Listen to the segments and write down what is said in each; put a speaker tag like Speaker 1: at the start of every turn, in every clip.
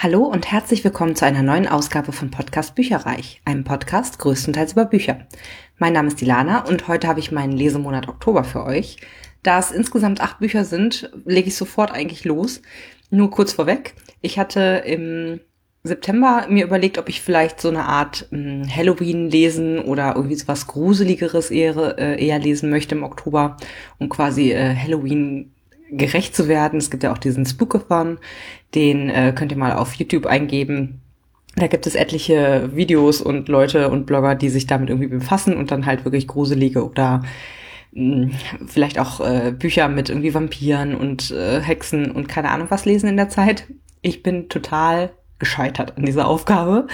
Speaker 1: Hallo und herzlich willkommen zu einer neuen Ausgabe von Podcast Bücherreich, einem Podcast größtenteils über Bücher. Mein Name ist Dilana und heute habe ich meinen Lesemonat Oktober für euch. Da es insgesamt acht Bücher sind, lege ich sofort eigentlich los. Nur kurz vorweg. Ich hatte im September mir überlegt, ob ich vielleicht so eine Art hm, Halloween lesen oder irgendwie so was Gruseligeres eher, äh, eher lesen möchte im Oktober, um quasi äh, Halloween gerecht zu werden. Es gibt ja auch diesen Spookathon, den äh, könnt ihr mal auf YouTube eingeben. Da gibt es etliche Videos und Leute und Blogger, die sich damit irgendwie befassen und dann halt wirklich gruselige oder mh, hm, vielleicht auch äh, Bücher mit irgendwie Vampiren und äh, Hexen und keine Ahnung was lesen in der Zeit. Ich bin total gescheitert an dieser Aufgabe.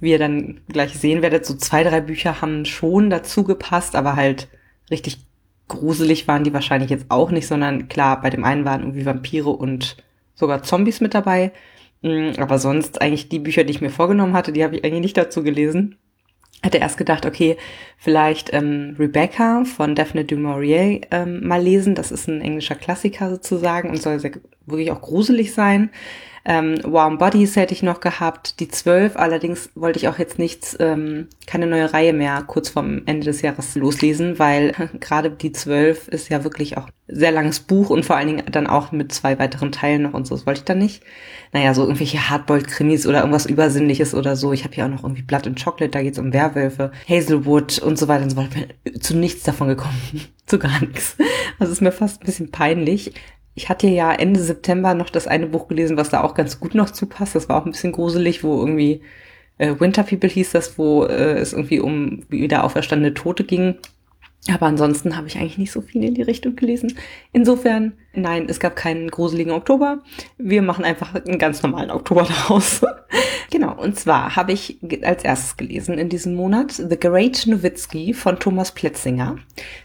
Speaker 1: Wie ihr dann gleich sehen werdet, so zwei, drei Bücher haben schon dazu gepasst, aber halt richtig gruselig waren die wahrscheinlich jetzt auch nicht, sondern klar, bei dem einen waren irgendwie Vampire und sogar Zombies mit dabei. Mm, aber sonst eigentlich die Bücher, die ich mir vorgenommen hatte, die habe ich eigentlich nicht dazu gelesen. Hatte erst gedacht, okay, vielleicht ähm, Rebecca von Daphne du Maurier ähm, mal lesen. Das ist ein englischer Klassiker sozusagen und soll sehr, wirklich auch gruselig sein. Ähm, Warm Bodies hätte ich noch gehabt, die zwölf. Allerdings wollte ich auch jetzt nichts, ähm, keine neue Reihe mehr kurz vorm Ende des Jahres loslesen, weil gerade die zwölf ist ja wirklich auch sehr langes Buch und vor allen Dingen dann auch mit zwei weiteren Teilen noch und so. Das wollte ich dann nicht. Naja, so irgendwelche Hardboiled-Krimis oder irgendwas Übersinnliches oder so. Ich habe hier auch noch irgendwie Blood and Chocolate, da geht's um Werwölfe, Hazelwood und so weiter und so weiter. Ich bin zu nichts davon gekommen. zu gar nichts. Also ist mir fast ein bisschen peinlich. Ich hatte ja Ende September noch das eine Buch gelesen, was da auch ganz gut noch zupasst. Das war auch ein bisschen gruselig, wo irgendwie äh, Winter People hieß das, wo äh, es irgendwie um wieder auferstandene Tote ging. Aber ansonsten habe ich eigentlich nicht so viel in die Richtung gelesen. Insofern, nein, es gab keinen gruseligen Oktober. Wir machen einfach einen ganz normalen Oktober daraus. genau, und zwar habe ich als erstes gelesen in diesem Monat The Great Nowitzki von Thomas Pletzinger.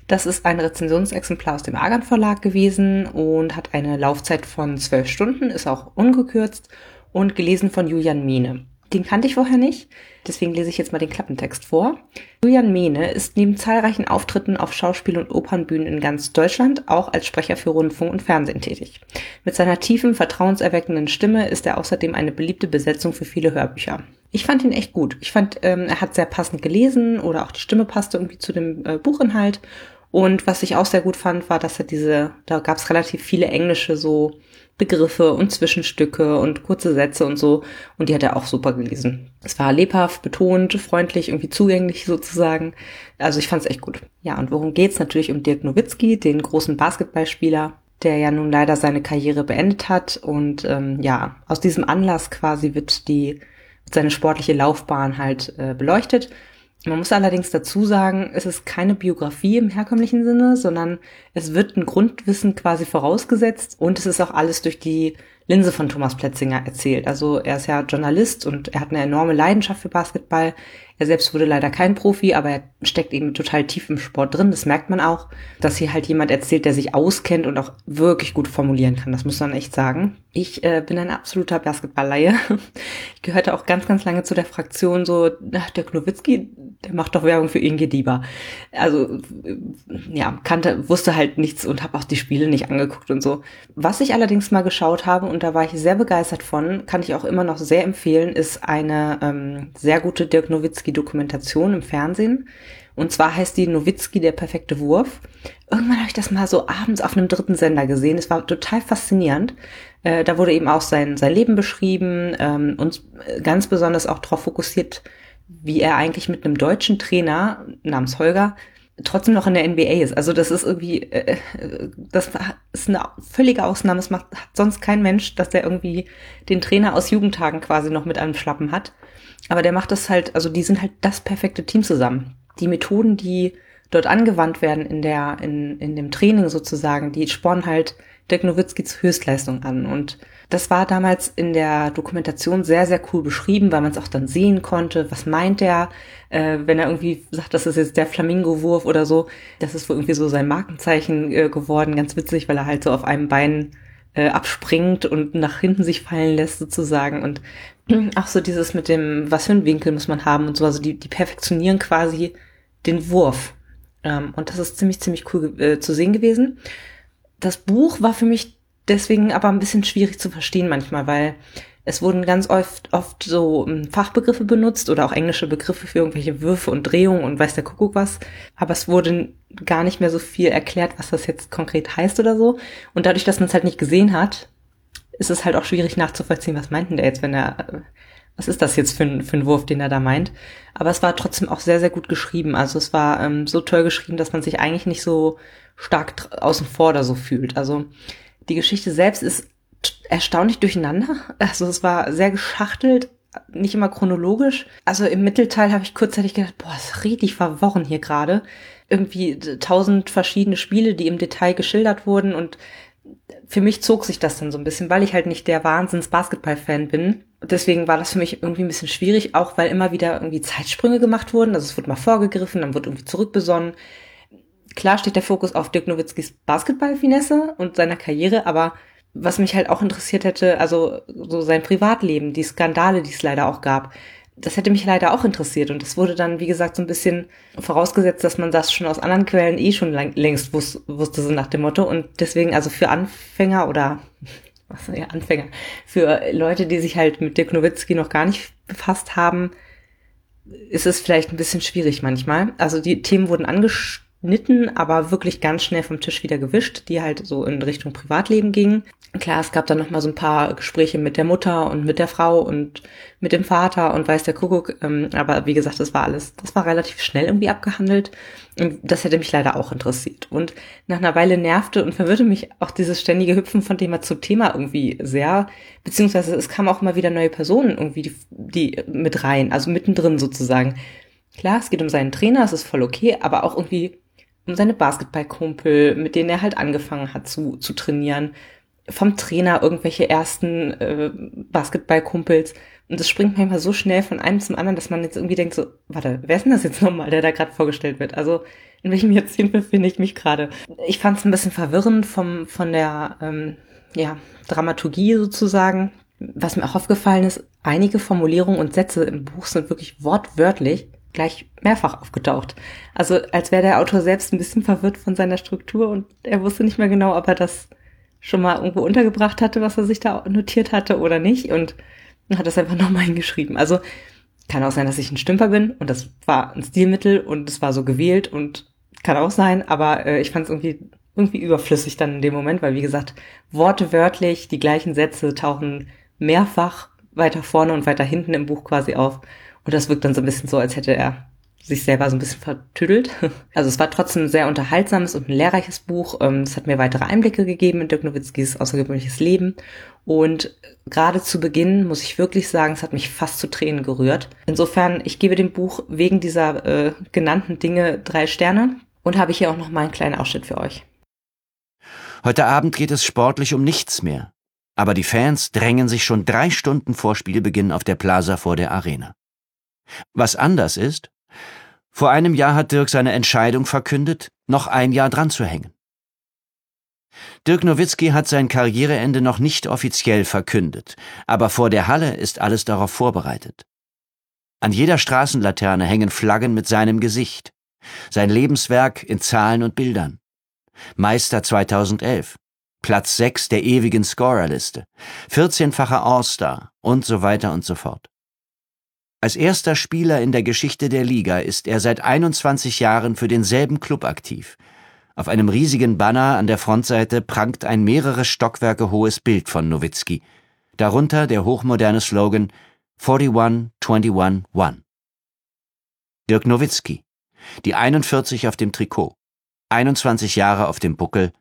Speaker 1: Das ist ein Rezensionsexemplar aus dem Argan Verlag gewesen und hat eine Laufzeit von zwölf Stunden, ist auch ungekürzt und gelesen von Julian Miene. Den kannte ich vorher nicht, deswegen lese ich jetzt mal den Klappentext vor. Julian Mehne ist neben zahlreichen Auftritten auf Schauspiel- und Opernbühnen in ganz Deutschland auch als Sprecher für Rundfunk und Fernsehen tätig. Mit seiner tiefen, vertrauenserweckenden Stimme ist er außerdem eine beliebte Besetzung für viele Hörbücher. Ich fand ihn echt gut. Ich fand, ähm, er hat sehr passend gelesen oder auch die Stimme passte irgendwie zu dem äh, Buchinhalt. Und was ich auch sehr gut fand, war, dass er diese, da gab es relativ viele englische so Begriffe und Zwischenstücke und kurze Sätze und so. Und die hat er auch super gelesen. Es war lebhaft, betont, freundlich, irgendwie zugänglich sozusagen. Also ich fand es echt gut. Ja, und worum geht's? Natürlich um Dirk Nowitzki, den großen Basketballspieler, der ja nun leider seine Karriere beendet hat. Und ähm, ja, aus diesem Anlass quasi wird die seine sportliche Laufbahn halt äh, beleuchtet. Man muss allerdings dazu sagen, es ist keine Biografie im herkömmlichen Sinne, sondern es wird ein Grundwissen quasi vorausgesetzt und es ist auch alles durch die Linse von Thomas Pletzinger erzählt. Also er ist ja Journalist und er hat eine enorme Leidenschaft für Basketball. Er selbst wurde leider kein Profi, aber er steckt eben total tief im Sport drin. Das merkt man auch, dass hier halt jemand erzählt, der sich auskennt und auch wirklich gut formulieren kann. Das muss man echt sagen. Ich äh, bin ein absoluter Basketballleihe. Ich gehörte auch ganz, ganz lange zu der Fraktion so, ach, der Knowitzki, der macht doch Werbung für Inge Dieber. Also ja, kannte, wusste halt nichts und habe auch die Spiele nicht angeguckt und so. Was ich allerdings mal geschaut habe und da war ich sehr begeistert von, kann ich auch immer noch sehr empfehlen, ist eine ähm, sehr gute Dirk Nowitzki-Dokumentation im Fernsehen. Und zwar heißt die Nowitzki der perfekte Wurf. Irgendwann habe ich das mal so abends auf einem dritten Sender gesehen. Es war total faszinierend. Äh, da wurde eben auch sein, sein Leben beschrieben ähm, und ganz besonders auch darauf fokussiert, wie er eigentlich mit einem deutschen Trainer namens Holger trotzdem noch in der NBA ist. Also das ist irgendwie, äh, das ist eine völlige Ausnahme. Es macht hat sonst kein Mensch, dass der irgendwie den Trainer aus Jugendtagen quasi noch mit einem Schlappen hat. Aber der macht das halt, also die sind halt das perfekte Team zusammen. Die Methoden, die dort angewandt werden in der, in, in dem Training sozusagen, die spornen halt Dirk Nowitzki zur Höchstleistung an. Und das war damals in der Dokumentation sehr, sehr cool beschrieben, weil man es auch dann sehen konnte. Was meint er, äh, wenn er irgendwie sagt, das ist jetzt der Flamingo-Wurf oder so. Das ist wohl irgendwie so sein Markenzeichen äh, geworden. Ganz witzig, weil er halt so auf einem Bein äh, abspringt und nach hinten sich fallen lässt sozusagen. Und auch so dieses mit dem, was für einen Winkel muss man haben und so. Also die, die perfektionieren quasi den Wurf. Ähm, und das ist ziemlich, ziemlich cool äh, zu sehen gewesen. Das Buch war für mich deswegen aber ein bisschen schwierig zu verstehen manchmal, weil Es wurden ganz oft, oft so ähm, Fachbegriffe benutzt oder auch englische Begriffe für irgendwelche Würfe und Drehungen und weiß der Kuckuck was. Aber es wurde gar nicht mehr so viel erklärt, was das jetzt konkret heißt oder so. Und dadurch, dass man es halt nicht gesehen hat, ist es halt auch schwierig nachzuvollziehen, was meinten der jetzt, wenn er, was ist das jetzt für ein, für ein Wurf, den er da meint. Aber es war trotzdem auch sehr, sehr gut geschrieben. Also es war ähm, so toll geschrieben, dass man sich eigentlich nicht so stark außen vor oder so fühlt. Also die Geschichte selbst ist erstaunlich durcheinander. Also es war sehr geschachtelt, nicht immer chronologisch. Also im Mittelteil habe ich kurzzeitig gedacht, boah, ist richtig verworren hier gerade. Irgendwie tausend verschiedene Spiele, die im Detail geschildert wurden und für mich zog sich das dann so ein bisschen, weil ich halt nicht der Wahnsinns-Basketball-Fan bin. Deswegen war das für mich irgendwie ein bisschen schwierig, auch weil immer wieder irgendwie Zeitsprünge gemacht wurden. Also es wurde mal vorgegriffen, dann wurde irgendwie zurückbesonnen. Klar steht der Fokus auf Dirk Nowitzkis Basketball-Finesse und seiner Karriere, aber was mich halt auch interessiert hätte, also so sein Privatleben, die Skandale, die es leider auch gab, das hätte mich leider auch interessiert. Und das wurde dann, wie gesagt, so ein bisschen vorausgesetzt, dass man das schon aus anderen Quellen eh schon längst wus wusste, so nach dem Motto. Und deswegen, also für Anfänger oder was ja, Anfänger, für Leute, die sich halt mit Dirk Nowitzki noch gar nicht befasst haben, ist es vielleicht ein bisschen schwierig manchmal. Also die Themen wurden angesch Nitten, aber wirklich ganz schnell vom Tisch wieder gewischt, die halt so in Richtung Privatleben gingen. Klar, es gab dann noch mal so ein paar Gespräche mit der Mutter und mit der Frau und mit dem Vater und weiß der Kuckuck. Ähm, aber wie gesagt, das war alles, das war relativ schnell irgendwie abgehandelt. Und das hätte mich leider auch interessiert. Und nach einer Weile nervte und verwirrte mich auch dieses ständige Hüpfen von Thema zu Thema irgendwie sehr. Beziehungsweise es kamen auch immer wieder neue Personen irgendwie, die, die mit rein, also mittendrin sozusagen. Klar, es geht um seinen Trainer, es ist voll okay, aber auch irgendwie seine Basketballkumpel, mit denen er halt angefangen hat zu, zu trainieren. Vom Trainer irgendwelche ersten äh, Basketballkumpels. Und das springt manchmal so schnell von einem zum anderen, dass man jetzt irgendwie denkt so, warte, wer ist denn das jetzt nochmal, der da gerade vorgestellt wird? Also in welchem Jahrzehnt befinde ich mich gerade? Ich fand es ein bisschen verwirrend vom, von der ähm, ja, Dramaturgie sozusagen. Was mir auch aufgefallen ist, einige Formulierungen und Sätze im Buch sind wirklich wortwörtlich gleich mehrfach aufgetaucht. Also als wäre der Autor selbst ein bisschen verwirrt von seiner Struktur und er wusste nicht mehr genau, ob er das schon mal irgendwo untergebracht hatte, was er sich da notiert hatte oder nicht und hat das einfach nochmal hingeschrieben. Also kann auch sein, dass ich ein Stümper bin und das war ein Stilmittel und es war so gewählt und kann auch sein, aber äh, ich fand es irgendwie irgendwie überflüssig dann in dem Moment, weil wie gesagt, wortwörtlich die gleichen Sätze tauchen mehrfach weiter vorne und weiter hinten im Buch quasi auf. Und das wirkt dann so ein bisschen so, als hätte er sich selber so ein bisschen vertüdelt. Also es war trotzdem ein sehr unterhaltsames und ein lehrreiches Buch. Ähm, es hat mir weitere Einblicke gegeben in Dirk Nowitzkis außergewöhnliches Leben. Und gerade zu Beginn muss ich wirklich sagen, es hat mich fast zu Tränen gerührt. Insofern, ich gebe dem Buch wegen dieser äh, genannten Dinge drei Sterne und habe hier auch noch mal einen kleinen Ausschnitt für euch.
Speaker 2: Heute Abend geht es sportlich um nichts mehr. Aber die Fans drängen sich schon drei Stunden vor Spielbeginn auf der Plaza vor der Arena. Was anders ist, vor einem Jahr hat Dirk seine Entscheidung verkündet, noch ein Jahr dran zu hängen. Dirk Nowitzki hat sein Karriereende noch nicht offiziell verkündet, aber vor der Halle ist alles darauf vorbereitet. An jeder Straßenlaterne hängen Flaggen mit seinem Gesicht, sein Lebenswerk in Zahlen und Bildern. Meister 2011, Platz 6 der ewigen Scorerliste, 14-facher All-Star und so weiter und so fort. Als erster Spieler in der Geschichte der Liga ist er seit 21 Jahren für denselben Club aktiv. Auf einem riesigen Banner an der Frontseite prangt ein mehrere Stockwerke hohes Bild von Nowitzki. Darunter der hochmoderne Slogan 41 21 1. Dirk Nowitzki, die 41 auf dem Trikot, 21 Jahre auf dem Buckel,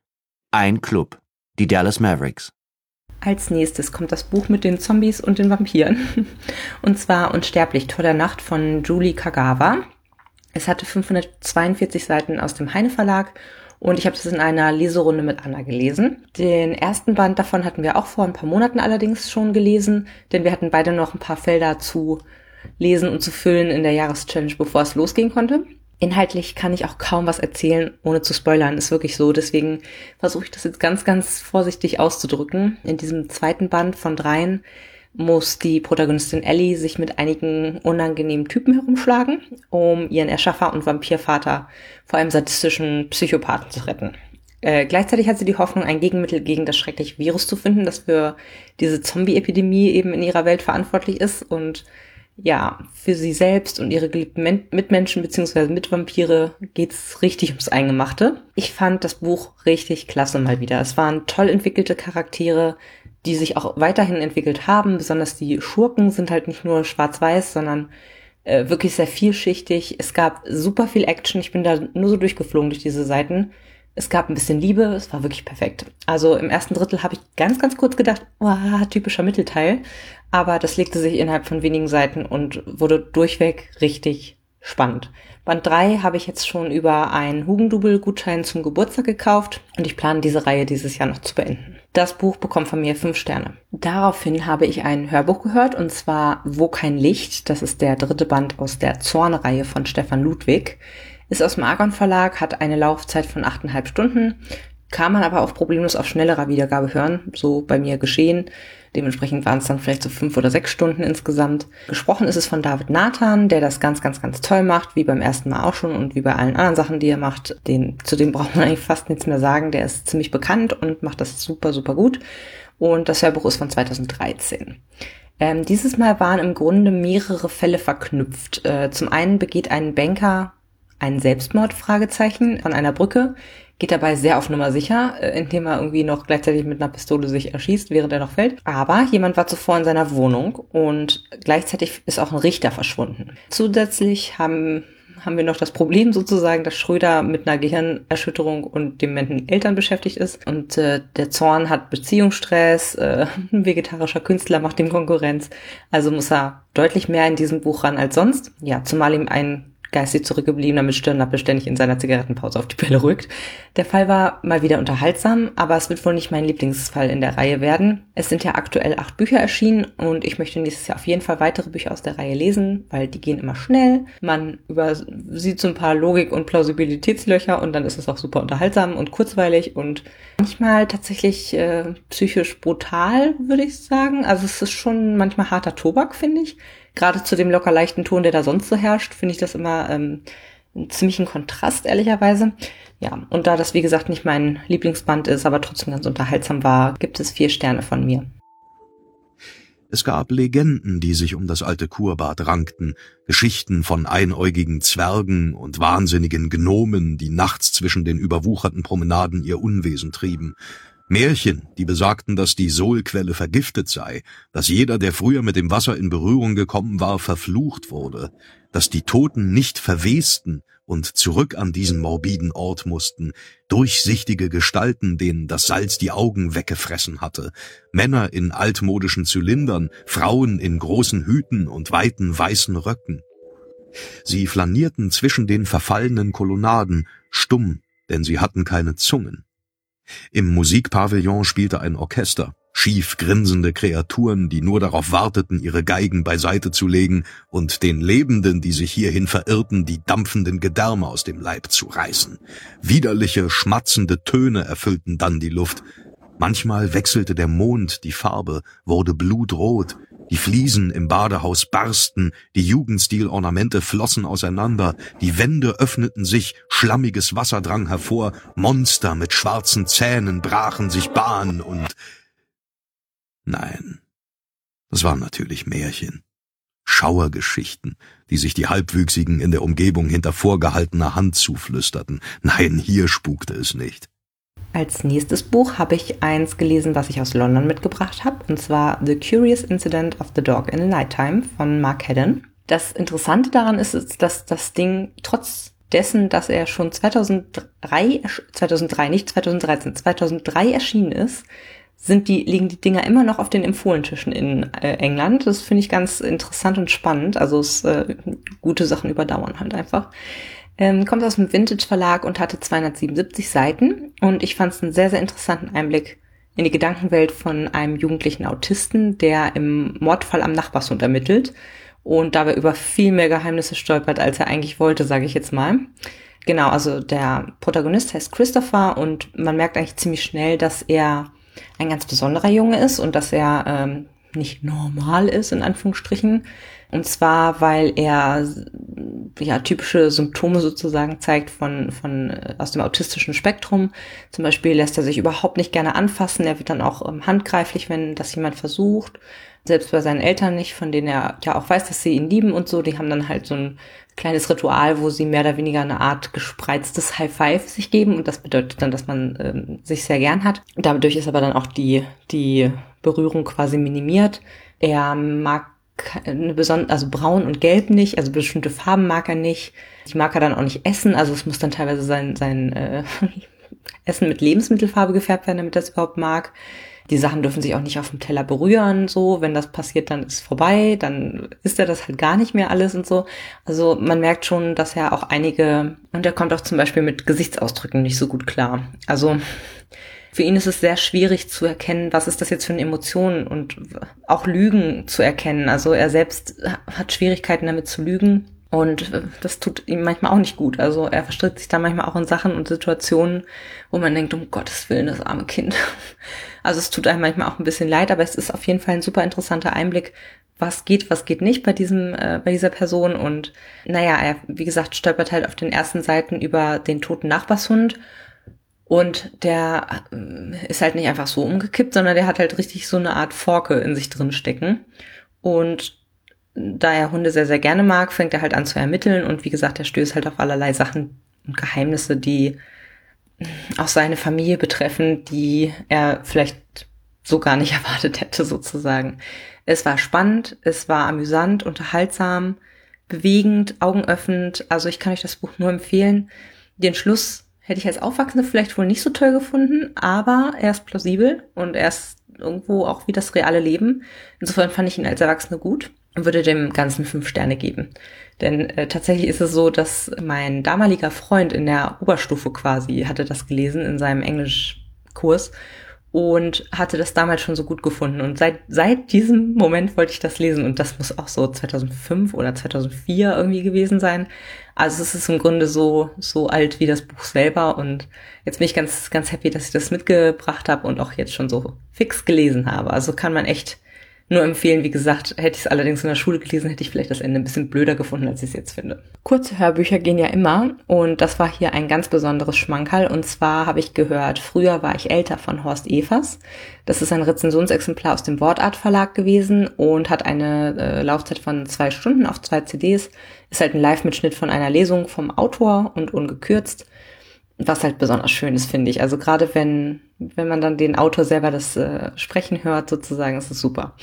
Speaker 2: ein Club, die Dallas Mavericks.
Speaker 1: Als nächstes kommt das Buch mit den Zombies und den Vampiren. Und zwar Unsterblich, Tor der Nacht von Julie Kagawa. Es hatte 542 Seiten aus dem Heine Verlag und ich habe es in einer Leserunde mit Anna gelesen. Den ersten Band davon hatten wir auch vor ein paar Monaten allerdings schon gelesen, denn wir hatten beide noch ein paar Felder zu lesen und zu füllen in der Jahreschallenge, bevor es losgehen konnte. Inhaltlich kann ich auch kaum was erzählen, ohne zu spoilern. Ist wirklich so. Deswegen versuche ich das jetzt ganz, ganz vorsichtig auszudrücken. In diesem zweiten Band von dreien muss die Protagonistin Ellie sich mit einigen unangenehmen Typen herumschlagen, um ihren Erschaffer und Vampirvater vor einem sadistischen Psychopathen zu retten. Äh, gleichzeitig hat sie die Hoffnung, ein Gegenmittel gegen das schreckliche Virus zu finden, das für diese Zombie-Epidemie eben in ihrer Welt verantwortlich ist und ja, für sie selbst und ihre geliebten Mitmenschen beziehungsweise Mitvampire geht's richtig ums Eingemachte. Ich fand das Buch richtig klasse mal wieder. Es waren toll entwickelte Charaktere, die sich auch weiterhin entwickelt haben. Besonders die Schurken sind halt nicht nur schwarz-weiß, sondern äh, wirklich sehr vielschichtig. Es gab super viel Action. Ich bin da nur so durchgeflogen durch diese Seiten. Es gab ein bisschen Liebe, es war wirklich perfekt. Also im ersten Drittel habe ich ganz, ganz kurz gedacht, oh, typischer Mittelteil. Aber das legte sich innerhalb von wenigen Seiten und wurde durchweg richtig spannend. Band 3 habe ich jetzt schon über einen Hugendubel-Gutschein zum Geburtstag gekauft und ich plane diese Reihe dieses Jahr noch zu beenden. Das Buch bekommt von mir fünf Sterne. Daraufhin habe ich ein Hörbuch gehört und zwar Wo kein Licht. Das ist der dritte Band aus der Zornreihe von Stefan Ludwig. Ist aus dem Argon Verlag, hat eine Laufzeit von achteinhalb Stunden, kann man aber auch problemlos auf schnellerer Wiedergabe hören, so bei mir geschehen. Dementsprechend waren es dann vielleicht so fünf oder sechs Stunden insgesamt. Gesprochen ist es von David Nathan, der das ganz, ganz, ganz toll macht, wie beim ersten Mal auch schon und wie bei allen anderen Sachen, die er macht. Den, zu dem braucht man eigentlich fast nichts mehr sagen. Der ist ziemlich bekannt und macht das super, super gut. Und das Hörbuch ist von 2013. Ähm, dieses Mal waren im Grunde mehrere Fälle verknüpft. Äh, zum einen begeht ein Banker ein Selbstmord, Fragezeichen, an einer Brücke, geht dabei sehr auf Nummer sicher, äh, indem er irgendwie noch gleichzeitig mit einer Pistole sich erschießt, während er noch fällt. Aber jemand war zuvor in seiner Wohnung und gleichzeitig ist auch ein Richter verschwunden. Zusätzlich haben haben wir noch das Problem sozusagen, dass Schröder mit einer Gehirnerschütterung und dementen Eltern beschäftigt ist. Und äh, der Zorn hat Beziehungsstress, äh, ein vegetarischer Künstler macht ihm Konkurrenz. Also muss er deutlich mehr in diesem Buch ran als sonst. Ja, zumal ihm ein geistig zurückgebliebener mit Stirnlappe ständig in seiner Zigarettenpause auf die Pelle rückt. Der Fall war mal wieder unterhaltsam, aber es wird wohl nicht mein Lieblingsfall in der Reihe werden. Es sind ja aktuell acht Bücher erschienen und ich möchte nächstes Jahr auf jeden Fall weitere Bücher aus der Reihe lesen, weil die gehen immer schnell. Man übersieht so ein paar Logik- und Plausibilitätslöcher und dann ist es auch super unterhaltsam und kurzweilig und manchmal tatsächlich äh, psychisch brutal, würde ich sagen. Also es ist schon manchmal harter Tobak, finde ich gerade zu dem locker leichten Ton, der da sonst so herrscht, finde ich das immer ähm, einen ziemlichen Kontrast, ehrlicherweise. Ja, und da das, wie gesagt, nicht mein Lieblingsband ist, aber trotzdem ganz unterhaltsam war, gibt es vier Sterne von mir.
Speaker 3: Es gab Legenden, die sich um das alte Kurbad rankten, Geschichten von einäugigen Zwergen und wahnsinnigen Gnomen, die nachts zwischen den überwucherten Promenaden ihr Unwesen trieben, Märchen, die besagten, dass die Sohlquelle vergiftet sei, dass jeder, der früher mit dem Wasser in Berührung gekommen war, verflucht wurde, dass die Toten nicht verwesten und zurück an diesen morbiden Ort mussten, durchsichtige Gestalten, denen das Salz die Augen weggefressen hatte, Männer in altmodischen Zylindern, Frauen in großen Hüten und weiten weißen Röcken. Sie flanierten zwischen den verfallenen Kolonnaden, stumm, denn sie hatten keine Zungen. Im Musikpavillon spielte ein Orchester, schief grinsende Kreaturen, die nur darauf warteten, ihre Geigen beiseite zu legen und den Lebenden, die sich hierhin verirrten, die dampfenden Gedärme aus dem Leib zu reißen. Widerliche, schmatzende Töne erfüllten dann die Luft. Manchmal wechselte der Mond die Farbe, wurde blutrot, die Fliesen im Badehaus barsten, die Jugendstil-Ornamente flossen auseinander, die Wände öffneten sich, schlammiges Wasser drang hervor, Monster mit schwarzen Zähnen brachen sich Bahn und... Nein, das waren natürlich Märchen. Schauergeschichten, die sich die Halbwüchsigen in der Umgebung hinter vorgehaltener Hand zuflüsterten. Nein, hier spukte es nicht.
Speaker 1: Als nächstes Buch habe ich eins gelesen, was ich aus London mitgebracht habe, und zwar The Curious Incident of the Dog in the Nighttime von Mark Haddon. Das Interessante daran ist, ist dass das Ding trotz dessen, dass er schon 2003, 2003, nicht 2013, 2003 erschienen ist, sind die, liegen die Dinger immer noch auf den Empfohlentischen in äh, England. Das finde ich ganz interessant und spannend. Also es, äh, gute Sachen überdauern halt einfach. Ähm, kommt aus dem Vintage Verlag und hatte 277 Seiten und ich fand es einen sehr, sehr interessanten Einblick in die Gedankenwelt von einem jugendlichen Autisten, der im Mordfall am Nachbarshund ermittelt und dabei über viel mehr Geheimnisse stolpert, als er eigentlich wollte, sage ich jetzt mal. Genau, also der Protagonist heißt Christopher und man merkt eigentlich ziemlich schnell, dass er ein ganz besonderer Junge ist und dass er ähm, nicht normal ist, in Anführungsstrichen. Und zwar, weil er ja typische Symptome sozusagen zeigt von, von äh, aus dem autistischen Spektrum. Zum Beispiel lässt er sich überhaupt nicht gerne anfassen. Er wird dann auch ähm, handgreiflich, wenn das jemand versucht. Selbst bei seinen Eltern nicht, von denen er ja auch weiß, dass sie ihn lieben und so. Die haben dann halt so ein kleines Ritual, wo sie mehr oder weniger eine Art gespreiztes High Five sich geben. Und das bedeutet dann, dass man ähm, sich sehr gern hat. Dadurch ist aber dann auch die, die Berührung quasi minimiert. Er mag eine besondere, also braun und gelb nicht, also bestimmte Farben mag er nicht. Die mag er dann auch nicht essen, also es muss dann teilweise sein, sein äh, Essen mit Lebensmittelfarbe gefärbt werden, damit er es überhaupt mag. Die Sachen dürfen sich auch nicht auf dem Teller berühren, so. Wenn das passiert, dann ist vorbei, dann ist er das halt gar nicht mehr alles und so. Also man merkt schon, dass er auch einige, und er kommt auch zum Beispiel mit Gesichtsausdrücken nicht so gut klar. Also für ihn ist es sehr schwierig zu erkennen, was ist das jetzt für eine Emotion und auch Lügen zu erkennen. Also er selbst hat Schwierigkeiten damit zu lügen und das tut ihm manchmal auch nicht gut. Also er verstrickt sich da manchmal auch in Sachen und Situationen, wo man denkt, um Gottes Willen, das arme Kind. Also es tut einem manchmal auch ein bisschen leid, aber es ist auf jeden Fall ein super interessanter Einblick, was geht, was geht nicht bei diesem, äh, bei dieser Person. Und naja, er, wie gesagt, stolpert halt auf den ersten Seiten über den toten Nachbarshund und der äh, ist halt nicht einfach so umgekippt, sondern der hat halt richtig so eine Art Forke in sich drin stecken. Und da er Hunde sehr, sehr gerne mag, fängt er halt an zu ermitteln. Und wie gesagt, er stößt halt auf allerlei Sachen und Geheimnisse, die auch seine Familie betreffen, die er vielleicht so gar nicht erwartet hätte, sozusagen. Es war spannend, es war amüsant, unterhaltsam, bewegend, augenöffnend. Also ich kann euch das Buch nur empfehlen. Den Schluss Hätte ich als Aufwachsende vielleicht wohl nicht so toll gefunden, aber er ist plausibel und er ist irgendwo auch wie das reale Leben. Insofern fand ich ihn als Erwachsene gut und würde dem Ganzen fünf Sterne geben. Denn äh, tatsächlich ist es so, dass mein damaliger Freund in der Oberstufe quasi hatte das gelesen in seinem Englischkurs und hatte das damals schon so gut gefunden. Und seit, seit diesem Moment wollte ich das lesen und das muss auch so 2005 oder 2004 irgendwie gewesen sein. Also es ist im Grunde so, so alt wie das Buch selber und jetzt bin ich ganz, ganz happy, dass ich das mitgebracht habe und auch jetzt schon so fix gelesen habe. Also kann man echt nur empfehlen, wie gesagt, hätte ich es allerdings in der Schule gelesen, hätte ich vielleicht das Ende ein bisschen blöder gefunden, als ich es jetzt finde. Kurze Hörbücher gehen ja immer und das war hier ein ganz besonderes Schmankerl und zwar habe ich gehört, früher war ich älter von Horst Evers. Das ist ein Rezensionsexemplar aus dem Wortart Verlag gewesen und hat eine äh, Laufzeit von zwei Stunden auf zwei CDs. Ist halt ein Live-Mitschnitt von einer Lesung vom Autor und ungekürzt was halt besonders schön ist, finde ich. Also gerade wenn, wenn man dann den Autor selber das äh, Sprechen hört, sozusagen, ist es super.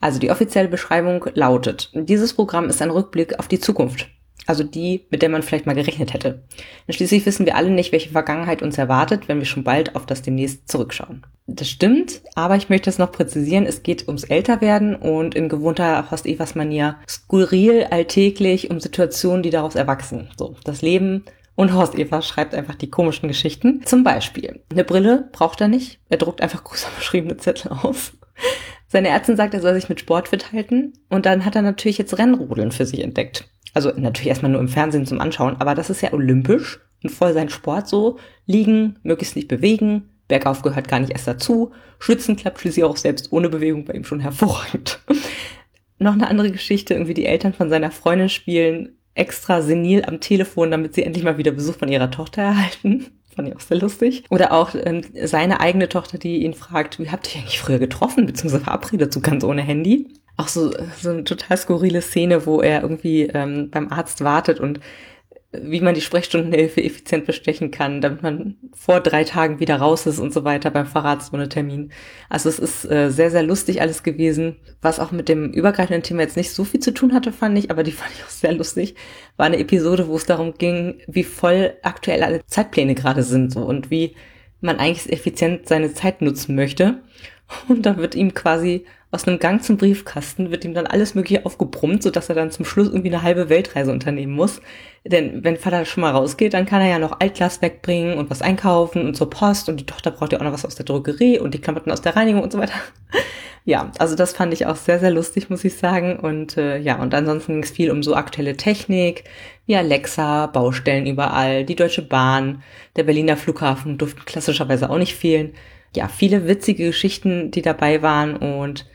Speaker 1: Also die offizielle Beschreibung lautet, dieses Programm ist ein Rückblick auf die Zukunft. Also die, mit der man vielleicht mal gerechnet hätte. Denn schließlich wissen wir alle nicht, welche Vergangenheit uns erwartet, wenn wir schon bald auf das demnächst zurückschauen. Das stimmt, aber ich möchte es noch präzisieren. Es geht ums Älterwerden und in gewohnter Horst-Evers-Manier skurril, alltäglich um Situationen, die daraus erwachsen. So, das Leben und Horst Eva schreibt einfach die komischen Geschichten. Zum Beispiel, eine Brille braucht er nicht. Er druckt einfach groß beschriebene Zettel aus. Seine Ärztin sagt, er soll sich mit Sport fit halten. Und dann hat er natürlich jetzt Rennrodeln für sich entdeckt. Also natürlich erstmal nur im Fernsehen zum Anschauen, aber das ist ja olympisch und voll sein Sport so. Liegen, möglichst nicht bewegen, Bergauf gehört gar nicht erst dazu. Schwitzen klappt schließlich auch selbst ohne Bewegung bei ihm schon hervorragend. Noch eine andere Geschichte, irgendwie die Eltern von seiner Freundin spielen extra senil am Telefon, damit sie endlich mal wieder Besuch von ihrer Tochter erhalten. Fand ich auch sehr lustig. Oder auch ähm, seine eigene Tochter, die ihn fragt, wie habt ihr eigentlich früher getroffen, beziehungsweise verabredet, so ganz ohne Handy. Auch so, so eine total skurrile Szene, wo er irgendwie ähm, beim Arzt wartet und wie man die Sprechstundenhilfe effizient bestechen kann, damit man vor drei Tagen wieder raus ist und so weiter beim Verrats ohne Termin. Also es ist äh, sehr, sehr lustig alles gewesen. Was auch mit dem übergreifenden Thema jetzt nicht so viel zu tun hatte, fand ich, aber die fand ich auch sehr lustig, war eine Episode, wo es darum ging, wie voll aktuell alle Zeitpläne gerade sind so und wie man eigentlich effizient seine Zeit nutzen möchte. Und da wird ihm quasi aus einem Gang zum Briefkasten wird ihm dann alles Mögliche aufgebrummt, sodass er dann zum Schluss irgendwie eine halbe Weltreise unternehmen muss. Denn wenn Vater schon mal rausgeht, dann kann er ja noch Altglas wegbringen und was einkaufen und zur Post und die Tochter braucht ja auch noch was aus der Drogerie und die Klamotten aus der Reinigung und so weiter. ja, also das fand ich auch sehr, sehr lustig, muss ich sagen. Und äh, ja, und ansonsten ging es viel um so aktuelle Technik, wie Alexa, Baustellen überall, die Deutsche Bahn, der Berliner Flughafen durften klassischerweise auch nicht fehlen. Ja, viele witzige Geschichten, die dabei waren und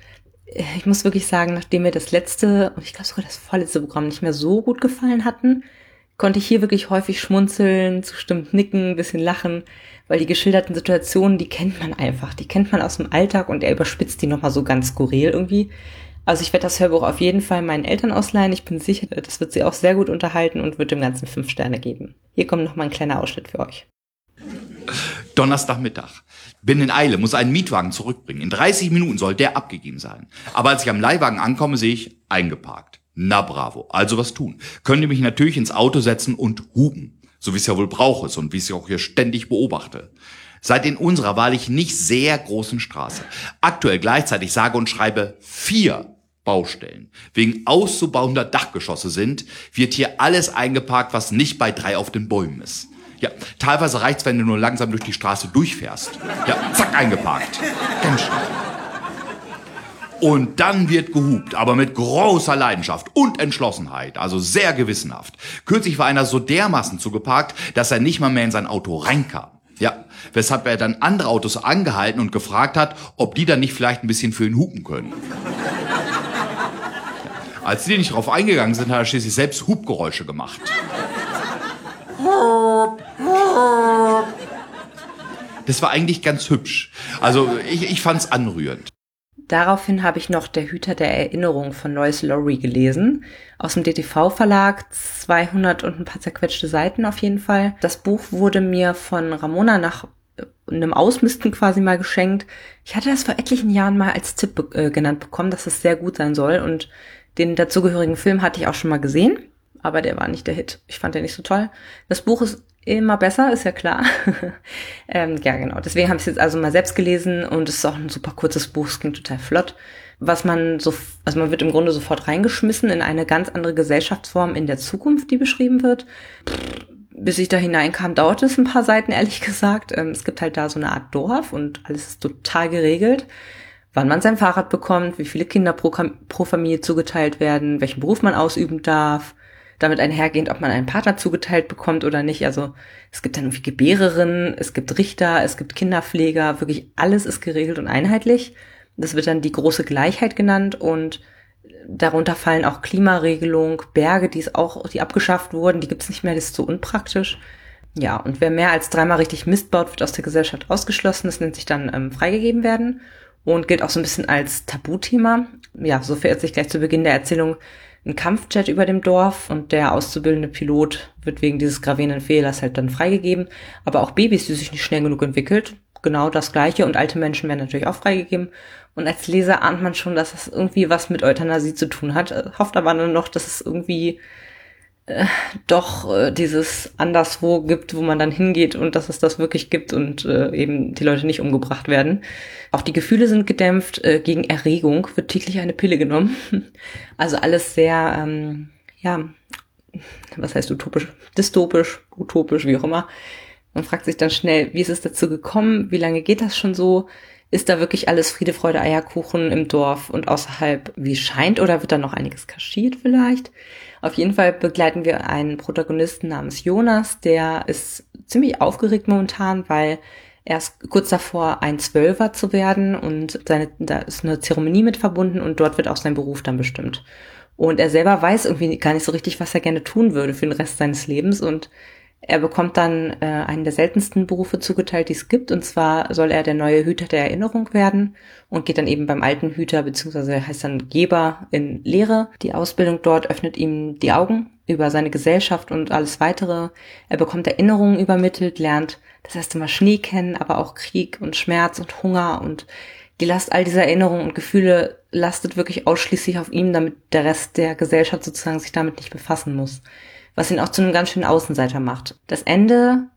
Speaker 1: ich muss wirklich sagen, nachdem mir das letzte und ich glaube sogar das vorletzte Programm nicht mehr so gut gefallen hatten, konnte ich hier wirklich häufig schmunzeln, zustimmt nicken, ein bisschen lachen, weil die geschilderten Situationen, die kennt man einfach, die kennt man aus dem Alltag und er überspitzt die nochmal so ganz skurril irgendwie. Also ich werde das Hörbuch auf jeden Fall meinen Eltern ausleihen. Ich bin sicher, das wird sie auch sehr gut unterhalten und wird dem Ganzen fünf Sterne geben. Hier kommt nochmal ein kleiner Ausschnitt für euch.
Speaker 4: Donnerstagmittag. Bin in Eile, muss einen Mietwagen zurückbringen. In 30 Minuten soll der abgegeben sein. Aber als ich am Leihwagen ankomme, sehe ich eingeparkt. Na bravo, also was tun. Könnt ihr mich natürlich ins Auto setzen und hupen. So wie es ja wohl brauche und wie ich es auch hier ständig beobachte. Seid in unserer wahrlich nicht sehr großen Straße. Aktuell gleichzeitig sage und schreibe vier Baustellen wegen auszubauender Dachgeschosse sind, wird hier alles eingeparkt, was nicht bei drei auf den Bäumen ist. Ja, teilweise reicht's, wenn du nur langsam durch die Straße durchfährst. Ja, zack, eingeparkt. Ganz schnell. Und dann wird gehupt, aber mit großer Leidenschaft und Entschlossenheit, also sehr gewissenhaft. Kürzlich war einer so dermaßen zugeparkt, dass er nicht mal mehr in sein Auto reinkam. Ja, weshalb er dann andere Autos angehalten und gefragt hat, ob die dann nicht vielleicht ein bisschen für ihn hupen können. Als die nicht drauf eingegangen sind, hat er schließlich selbst Hubgeräusche gemacht. Das war eigentlich ganz hübsch. Also ich, ich fand's anrührend.
Speaker 1: Daraufhin habe ich noch Der Hüter der Erinnerung von Lois Lowry gelesen. Aus dem DTV-Verlag, 200 und ein paar zerquetschte Seiten auf jeden Fall. Das Buch wurde mir von Ramona nach äh, einem Ausmisten quasi mal geschenkt. Ich hatte das vor etlichen Jahren mal als Tipp äh, genannt bekommen, dass es sehr gut sein soll. Und den dazugehörigen Film hatte ich auch schon mal gesehen, aber der war nicht der Hit. Ich fand den nicht so toll. Das Buch ist immer besser, ist ja klar. ähm, ja, genau. Deswegen habe ich es jetzt also mal selbst gelesen und es ist auch ein super kurzes Buch, es klingt total flott. Was man so, also man wird im Grunde sofort reingeschmissen in eine ganz andere Gesellschaftsform in der Zukunft, die beschrieben wird. Bis ich da hineinkam, dauerte es ein paar Seiten, ehrlich gesagt. Ähm, es gibt halt da so eine Art Dorf und alles ist total geregelt wann man sein Fahrrad bekommt, wie viele Kinder pro, pro Familie zugeteilt werden, welchen Beruf man ausüben darf, damit einhergehend, ob man einen Partner zugeteilt bekommt oder nicht. Also es gibt dann irgendwie Gebärerinnen, es gibt Richter, es gibt Kinderpfleger, wirklich alles ist geregelt und einheitlich. Das wird dann die große Gleichheit genannt und darunter fallen auch Klimaregelung, Berge, die es auch, die abgeschafft wurden, die gibt's nicht mehr, das ist so unpraktisch. Ja, und wer mehr als dreimal richtig Mist baut, wird aus der Gesellschaft ausgeschlossen. Das nennt sich dann ähm, freigegeben werden und gilt auch so ein bisschen als Tabuthema. Ja, so verirrt sich gleich zu Beginn der Erzählung ein Kampfjet über dem Dorf und der auszubildende Pilot wird wegen dieses gravierenden Fehlers halt dann freigegeben. Aber auch Babys, die sich nicht schnell genug entwickelt, genau das Gleiche und alte Menschen werden natürlich auch freigegeben. Und als Leser ahnt man schon, dass das irgendwie was mit Euthanasie zu tun hat, hofft aber dann noch, dass es irgendwie äh, doch äh, dieses anderswo gibt, wo man dann hingeht und dass es das wirklich gibt und äh, eben die Leute nicht umgebracht werden. Auch die Gefühle sind gedämpft. Äh, gegen Erregung wird täglich eine Pille genommen. Also alles sehr, ähm, ja, was heißt utopisch? Dystopisch, utopisch, wie auch immer. Man fragt sich dann schnell, wie ist es dazu gekommen? Wie lange geht das schon so? Ist da wirklich alles Friede, Freude, Eierkuchen im Dorf und außerhalb, wie scheint? Oder wird da noch einiges kaschiert vielleicht? Auf jeden Fall begleiten wir einen Protagonisten namens Jonas, der ist ziemlich aufgeregt momentan, weil er ist kurz davor, ein Zwölfer zu werden und seine, da ist eine Zeremonie mit verbunden und dort wird auch sein Beruf dann bestimmt. Und er selber weiß irgendwie gar nicht so richtig, was er gerne tun würde für den Rest seines Lebens und er bekommt dann äh, einen der seltensten Berufe zugeteilt, die es gibt, und zwar soll er der neue Hüter der Erinnerung werden und geht dann eben beim alten Hüter, beziehungsweise heißt dann Geber in Lehre. Die Ausbildung dort öffnet ihm die Augen über seine Gesellschaft und alles weitere. Er bekommt Erinnerungen übermittelt, lernt das erste Mal Schnee kennen, aber auch Krieg und Schmerz und Hunger und die Last all dieser Erinnerungen und Gefühle lastet wirklich ausschließlich auf ihm, damit der Rest der Gesellschaft sozusagen sich damit nicht befassen muss was ihn auch zu einem ganz schönen Außenseiter macht. Das Ende,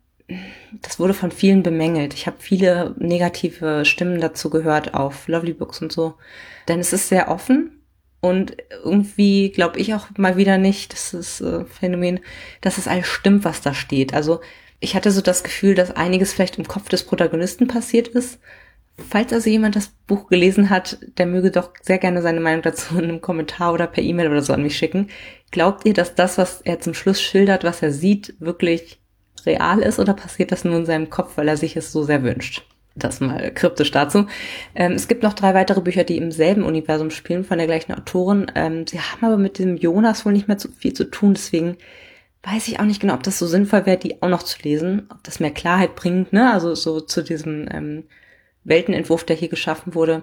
Speaker 1: das wurde von vielen bemängelt. Ich habe viele negative Stimmen dazu gehört auf Lovely Books und so. Denn es ist sehr offen und irgendwie glaube ich auch mal wieder nicht, das ist äh, Phänomen, dass es alles stimmt, was da steht. Also ich hatte so das Gefühl, dass einiges vielleicht im Kopf des Protagonisten passiert ist Falls also jemand das Buch gelesen hat, der möge doch sehr gerne seine Meinung dazu in einem Kommentar oder per E-Mail oder so an mich schicken. Glaubt ihr, dass das, was er zum Schluss schildert, was er sieht, wirklich real ist oder passiert das nur in seinem Kopf, weil er sich es so sehr wünscht? Das mal kryptisch dazu. Ähm, es gibt noch drei weitere Bücher, die im selben Universum spielen, von der gleichen Autorin. Ähm, sie haben aber mit dem Jonas wohl nicht mehr so viel zu tun, deswegen weiß ich auch nicht genau, ob das so sinnvoll wäre, die auch noch zu lesen, ob das mehr Klarheit bringt, ne? Also so zu diesem ähm, Weltenentwurf, der hier geschaffen wurde.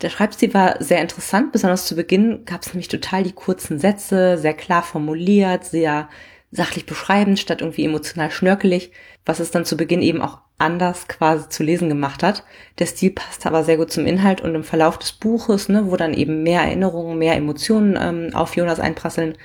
Speaker 1: Der Schreibstil war sehr interessant, besonders zu Beginn gab es nämlich total die kurzen Sätze, sehr klar formuliert, sehr sachlich beschreibend, statt irgendwie emotional schnörkelig, was es dann zu Beginn eben auch anders quasi zu lesen gemacht hat. Der Stil passt aber sehr gut zum Inhalt und im Verlauf des Buches, ne, wo dann eben mehr Erinnerungen, mehr Emotionen ähm, auf Jonas einprasseln,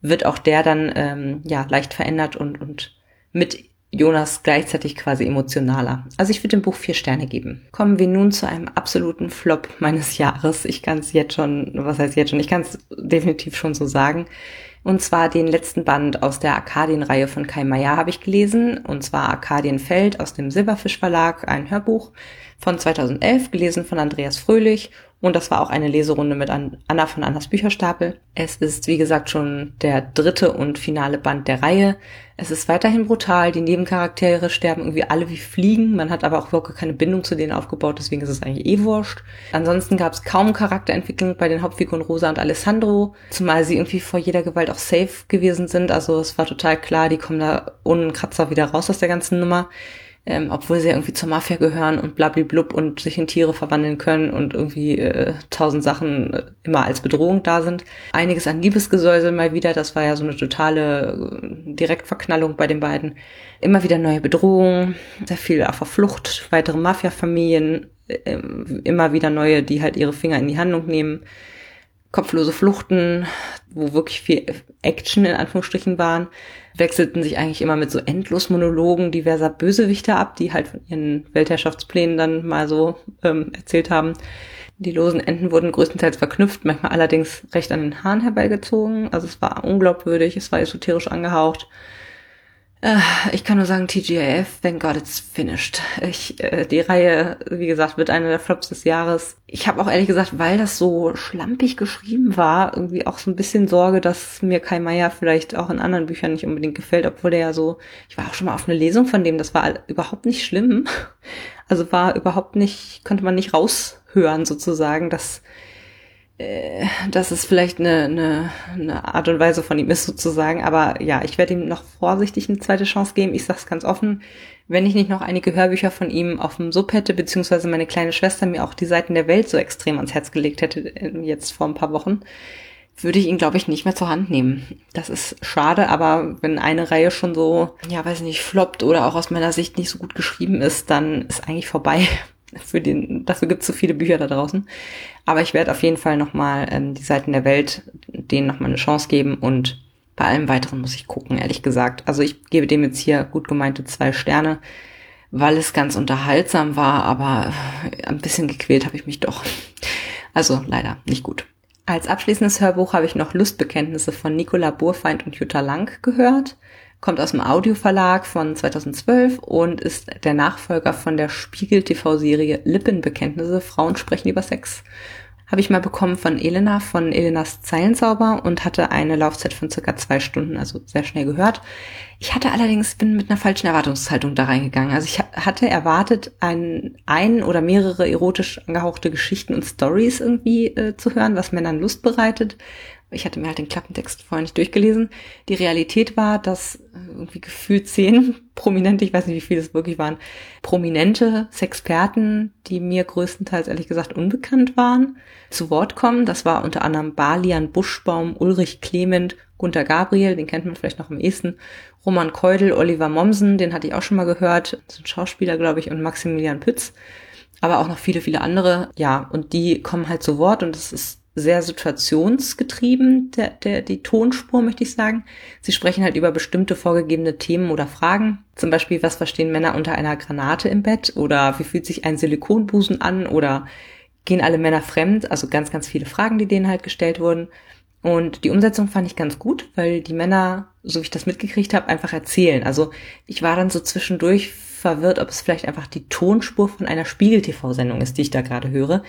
Speaker 1: wird auch der dann ähm, ja leicht verändert und, und mit Jonas gleichzeitig quasi emotionaler. Also ich würde dem Buch vier Sterne geben. Kommen wir nun zu einem absoluten Flop meines Jahres. Ich kann es jetzt schon, was heißt jetzt schon, ich kann es definitiv schon so sagen. Und zwar den letzten Band aus der Arkadienreihe von Kai Meyer habe ich gelesen. Und zwar Arkadienfeld aus dem Silberfisch Verlag, ein Hörbuch von 2011, gelesen von Andreas Fröhlich. Und das war auch eine Leserunde mit Anna von Annas Bücherstapel. Es ist, wie gesagt, schon der dritte und finale Band der Reihe. Es ist weiterhin brutal. Die Nebencharaktere sterben irgendwie alle wie Fliegen. Man hat aber auch wirklich keine Bindung zu denen aufgebaut, deswegen ist es eigentlich eh wurscht. Ansonsten gab es kaum Charakterentwicklung bei den Hauptfiguren Rosa und Alessandro, zumal sie irgendwie vor jeder Gewalt auch safe gewesen sind. Also es war total klar, die kommen da ohne Kratzer wieder raus aus der ganzen Nummer ähm, obwohl sie irgendwie zur Mafia gehören und blablablub und sich in Tiere verwandeln können und irgendwie äh, tausend Sachen äh, immer als Bedrohung da sind. Einiges an Liebesgesäusel mal wieder, das war ja so eine totale äh, Direktverknallung bei den beiden. Immer wieder neue Bedrohungen, sehr viel auf der Flucht, weitere Mafia-Familien, äh, immer wieder neue, die halt ihre Finger in die Handlung nehmen kopflose Fluchten, wo wirklich viel Action in Anführungsstrichen waren, wechselten sich eigentlich immer mit so Endlosmonologen diverser Bösewichter ab, die halt von ihren Weltherrschaftsplänen dann mal so ähm, erzählt haben. Die losen Enden wurden größtenteils verknüpft, manchmal allerdings recht an den Haaren herbeigezogen. Also es war unglaubwürdig, es war esoterisch angehaucht. Äh, ich kann nur sagen, TGIF, thank God it's finished. Ich, äh, die Reihe, wie gesagt, wird eine der Flops des Jahres. Ich habe auch ehrlich gesagt, weil das so schlampig geschrieben war, irgendwie auch so ein bisschen Sorge, dass mir Kai Meier vielleicht auch in anderen Büchern nicht unbedingt gefällt, obwohl der ja so, ich war auch schon mal auf eine Lesung von dem, das war überhaupt nicht schlimm. Also war überhaupt nicht, konnte man nicht raushören sozusagen, dass dass es vielleicht eine, eine, eine Art und Weise von ihm ist sozusagen. Aber ja, ich werde ihm noch vorsichtig eine zweite Chance geben. Ich sage es ganz offen, wenn ich nicht noch einige Hörbücher von ihm auf dem Sub hätte, beziehungsweise meine kleine Schwester mir auch die Seiten der Welt so extrem ans Herz gelegt hätte, äh, jetzt vor ein paar Wochen, würde ich ihn, glaube ich, nicht mehr zur Hand nehmen. Das ist schade, aber wenn eine Reihe schon so, ja, weiß nicht, floppt oder auch aus meiner Sicht nicht so gut geschrieben ist, dann ist eigentlich vorbei für den, dafür gibt es so viele Bücher da draußen. Aber ich werde auf jeden Fall nochmal ähm, die Seiten der Welt denen nochmal eine Chance geben und bei allem weiteren muss ich gucken, ehrlich gesagt. Also ich gebe dem jetzt hier gut gemeinte zwei Sterne, weil es ganz unterhaltsam war, aber ein bisschen gequält habe ich mich doch. Also leider nicht gut. Als abschließendes Hörbuch habe ich noch Lustbekenntnisse von Nicola Burfeind und Jutta Lang gehört kommt aus dem Audioverlag von 2012 und ist der Nachfolger von der Spiegel-TV-Serie Lippenbekenntnisse, Frauen sprechen über Sex. Habe ich mal bekommen von Elena, von Elenas Zeilensauber und hatte eine Laufzeit von circa zwei Stunden, also sehr schnell gehört. Ich hatte allerdings, bin mit einer falschen Erwartungshaltung da reingegangen. Also ich hatte erwartet, ein, ein oder mehrere erotisch angehauchte Geschichten und Stories irgendwie äh, zu hören, was Männern Lust bereitet ich hatte mir halt den Klappentext vorher nicht durchgelesen. Die Realität war, dass äh, irgendwie gefühlt zehn prominente, ich weiß nicht, wie viele es wirklich waren, prominente Sexperten, die mir größtenteils ehrlich gesagt unbekannt waren, zu Wort kommen. Das war unter anderem Balian Buschbaum, Ulrich Clement, Gunther Gabriel, den kennt man vielleicht noch am ehesten, Roman Keudel, Oliver Mommsen, den hatte ich auch schon mal gehört, das sind Schauspieler, glaube ich, und Maximilian Pütz aber auch noch viele, viele andere. Ja, und die kommen halt zu Wort und es ist sehr situationsgetrieben, der, der, die Tonspur, möchte ich sagen. Sie sprechen halt über bestimmte vorgegebene Themen oder Fragen. Zum Beispiel, was verstehen Männer unter einer Granate im Bett? Oder wie fühlt sich ein Silikonbusen an? Oder gehen alle Männer fremd? Also ganz, ganz viele Fragen, die denen halt gestellt wurden. Und die Umsetzung fand ich ganz gut, weil die Männer, so wie ich das mitgekriegt habe, einfach erzählen. Also ich war dann so zwischendurch verwirrt, ob es vielleicht einfach die Tonspur von einer Spiegel-TV-Sendung ist, die ich da gerade höre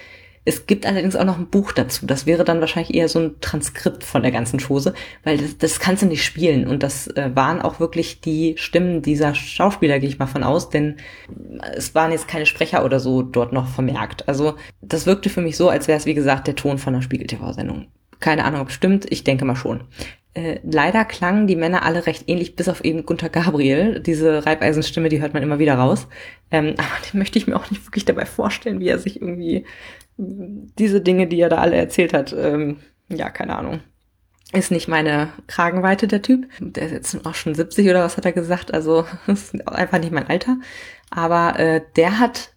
Speaker 1: Es gibt allerdings auch noch ein Buch dazu. Das wäre dann wahrscheinlich eher so ein Transkript von der ganzen Chose, weil das, das kannst du nicht spielen. Und das äh, waren auch wirklich die Stimmen dieser Schauspieler, gehe ich mal von aus, denn es waren jetzt keine Sprecher oder so dort noch vermerkt. Also das wirkte für mich so, als wäre es, wie gesagt, der Ton von einer Spiegel-TV-Sendung. Keine Ahnung, ob es stimmt, ich denke mal schon. Äh, leider klangen die Männer alle recht ähnlich, bis auf eben Gunther Gabriel. Diese Reibeisenstimme, die hört man immer wieder raus. Ähm, aber den möchte ich mir auch nicht wirklich dabei vorstellen, wie er sich irgendwie diese Dinge, die er da alle erzählt hat, ähm, ja, keine Ahnung. Ist nicht meine Kragenweite, der Typ. Der ist jetzt auch schon 70 oder was hat er gesagt. Also ist einfach nicht mein Alter. Aber äh, der hat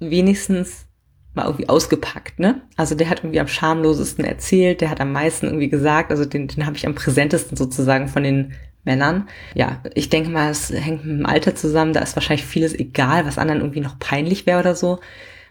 Speaker 1: wenigstens mal irgendwie ausgepackt, ne? Also der hat irgendwie am schamlosesten erzählt, der hat am meisten irgendwie gesagt, also den, den habe ich am präsentesten sozusagen von den Männern. Ja, ich denke mal, es hängt mit dem Alter zusammen, da ist wahrscheinlich vieles egal, was anderen irgendwie noch peinlich wäre oder so.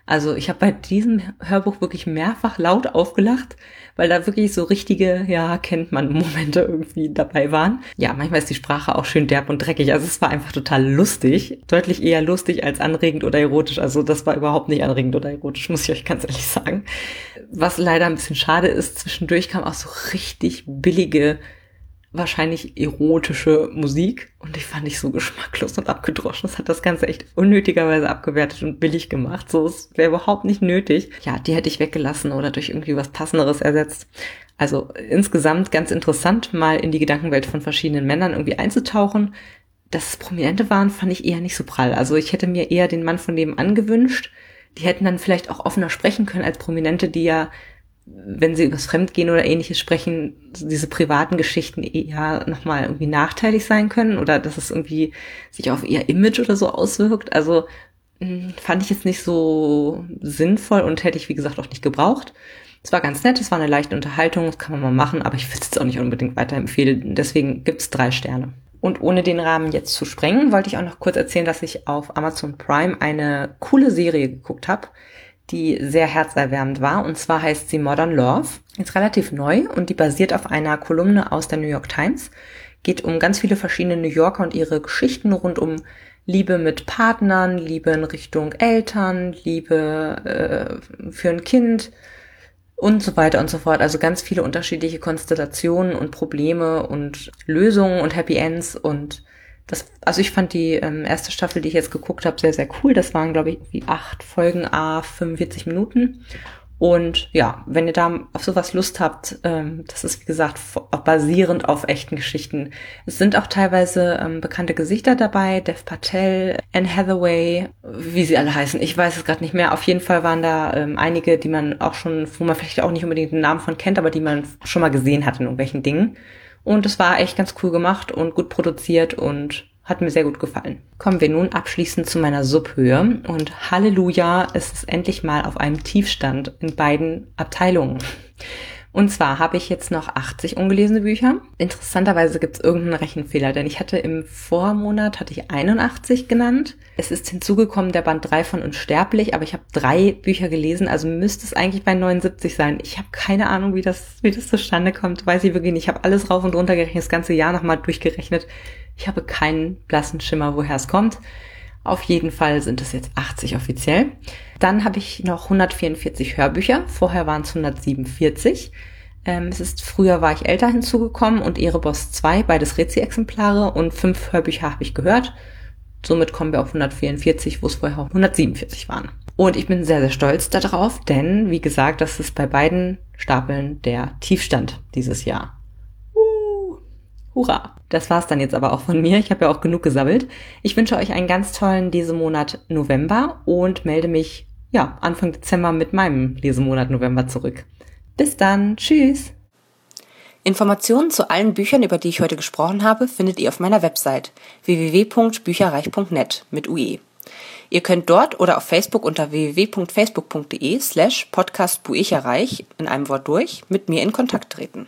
Speaker 1: Also ich habe bei diesem Hörbuch wirklich mehrfach laut aufgelacht, weil da wirklich so richtige, ja, kennt man Momente irgendwie dabei waren. Ja, manchmal ist die Sprache auch schön derb und dreckig. Also es war einfach total lustig. Deutlich eher lustig als anregend oder erotisch. Also das war überhaupt nicht anregend oder erotisch, muss ich euch ganz ehrlich sagen. Was leider ein bisschen schade ist, zwischendurch kam auch so richtig billige wahrscheinlich erotische Musik und ich fand ich so geschmacklos und abgedroschen. Das hat das Ganze echt unnötigerweise abgewertet und billig gemacht. So, es wäre überhaupt nicht nötig. Ja, die hätte ich weggelassen oder durch irgendwie was Passenderes ersetzt. Also insgesamt ganz interessant, mal in die Gedankenwelt von verschiedenen Männern irgendwie einzutauchen. Dass es Prominente waren, fand ich eher nicht so prall. Also ich hätte mir eher den Mann von dem angewünscht. Die hätten dann vielleicht auch offener sprechen können als Prominente, die ja wenn sie übers Fremdgehen oder ähnliches sprechen, diese privaten Geschichten eher nochmal irgendwie nachteilig sein können oder dass es irgendwie sich auf ihr Image oder so auswirkt. Also hm, fand ich jetzt nicht so sinnvoll und hätte ich, wie gesagt, auch nicht gebraucht. Es war ganz nett, es war eine leichte Unterhaltung, das kann man mal machen, aber ich würde es jetzt auch nicht unbedingt weiterempfehlen. Deswegen gibt's drei Sterne. Und ohne den Rahmen jetzt zu sprengen, wollte ich auch noch kurz erzählen, dass ich auf Amazon Prime eine coole Serie geguckt habe die sehr herzerwärmend war. Und zwar heißt sie Modern Love. Ist relativ neu und die basiert auf einer Kolumne aus der New York Times. Geht um ganz viele verschiedene New Yorker und ihre Geschichten rund um Liebe mit Partnern, Liebe in Richtung Eltern, Liebe äh, für ein Kind und so weiter und so fort. Also ganz viele unterschiedliche Konstellationen und Probleme und Lösungen und Happy Ends und das, also ich fand die ähm, erste Staffel, die ich jetzt geguckt habe, sehr, sehr cool. Das waren, glaube ich, wie acht Folgen, a 45 Minuten. Und ja, wenn ihr da auf sowas Lust habt, ähm, das ist wie gesagt basierend auf echten Geschichten. Es sind auch teilweise ähm, bekannte Gesichter dabei, Dev Patel, Anne Hathaway, wie sie alle heißen. Ich weiß es gerade nicht mehr. Auf jeden Fall waren da ähm, einige, die man auch schon, wo man vielleicht auch nicht unbedingt den Namen von kennt, aber die man schon mal gesehen hat in irgendwelchen Dingen. Und es war echt ganz cool gemacht und gut produziert und hat mir sehr gut gefallen. Kommen wir nun abschließend zu meiner Subhöhe und Halleluja, es ist endlich mal auf einem Tiefstand in beiden Abteilungen. Und zwar habe ich jetzt noch 80 ungelesene Bücher. Interessanterweise gibt es irgendeinen Rechenfehler, denn ich hatte im Vormonat hatte ich 81 genannt. Es ist hinzugekommen der Band 3 von Unsterblich, aber ich habe drei Bücher gelesen, also müsste es eigentlich bei 79 sein. Ich habe keine Ahnung, wie das, wie das zustande kommt, weiß ich wirklich nicht. Ich habe alles rauf und runter gerechnet, das ganze Jahr nochmal durchgerechnet. Ich habe keinen blassen Schimmer, woher es kommt. Auf jeden Fall sind es jetzt 80 offiziell. Dann habe ich noch 144 Hörbücher. Vorher waren es 147. Ähm, es ist früher war ich älter hinzugekommen und Ereboss 2, beides Rezi-Exemplare und fünf Hörbücher habe ich gehört. Somit kommen wir auf 144, wo es vorher 147 waren. Und ich bin sehr, sehr stolz darauf, denn wie gesagt, das ist bei beiden Stapeln der Tiefstand dieses Jahr. Hurra! Das war's dann jetzt aber auch von mir. Ich habe ja auch genug gesammelt. Ich wünsche euch einen ganz tollen Lesemonat November und melde mich ja Anfang Dezember mit meinem Lesemonat November zurück. Bis dann. Tschüss.
Speaker 5: Informationen zu allen Büchern, über die ich heute gesprochen habe, findet ihr auf meiner Website www.bücherreich.net mit UE. Ihr könnt dort oder auf Facebook unter www.facebook.de slash podcastbuicherreich in einem Wort durch mit mir in Kontakt treten.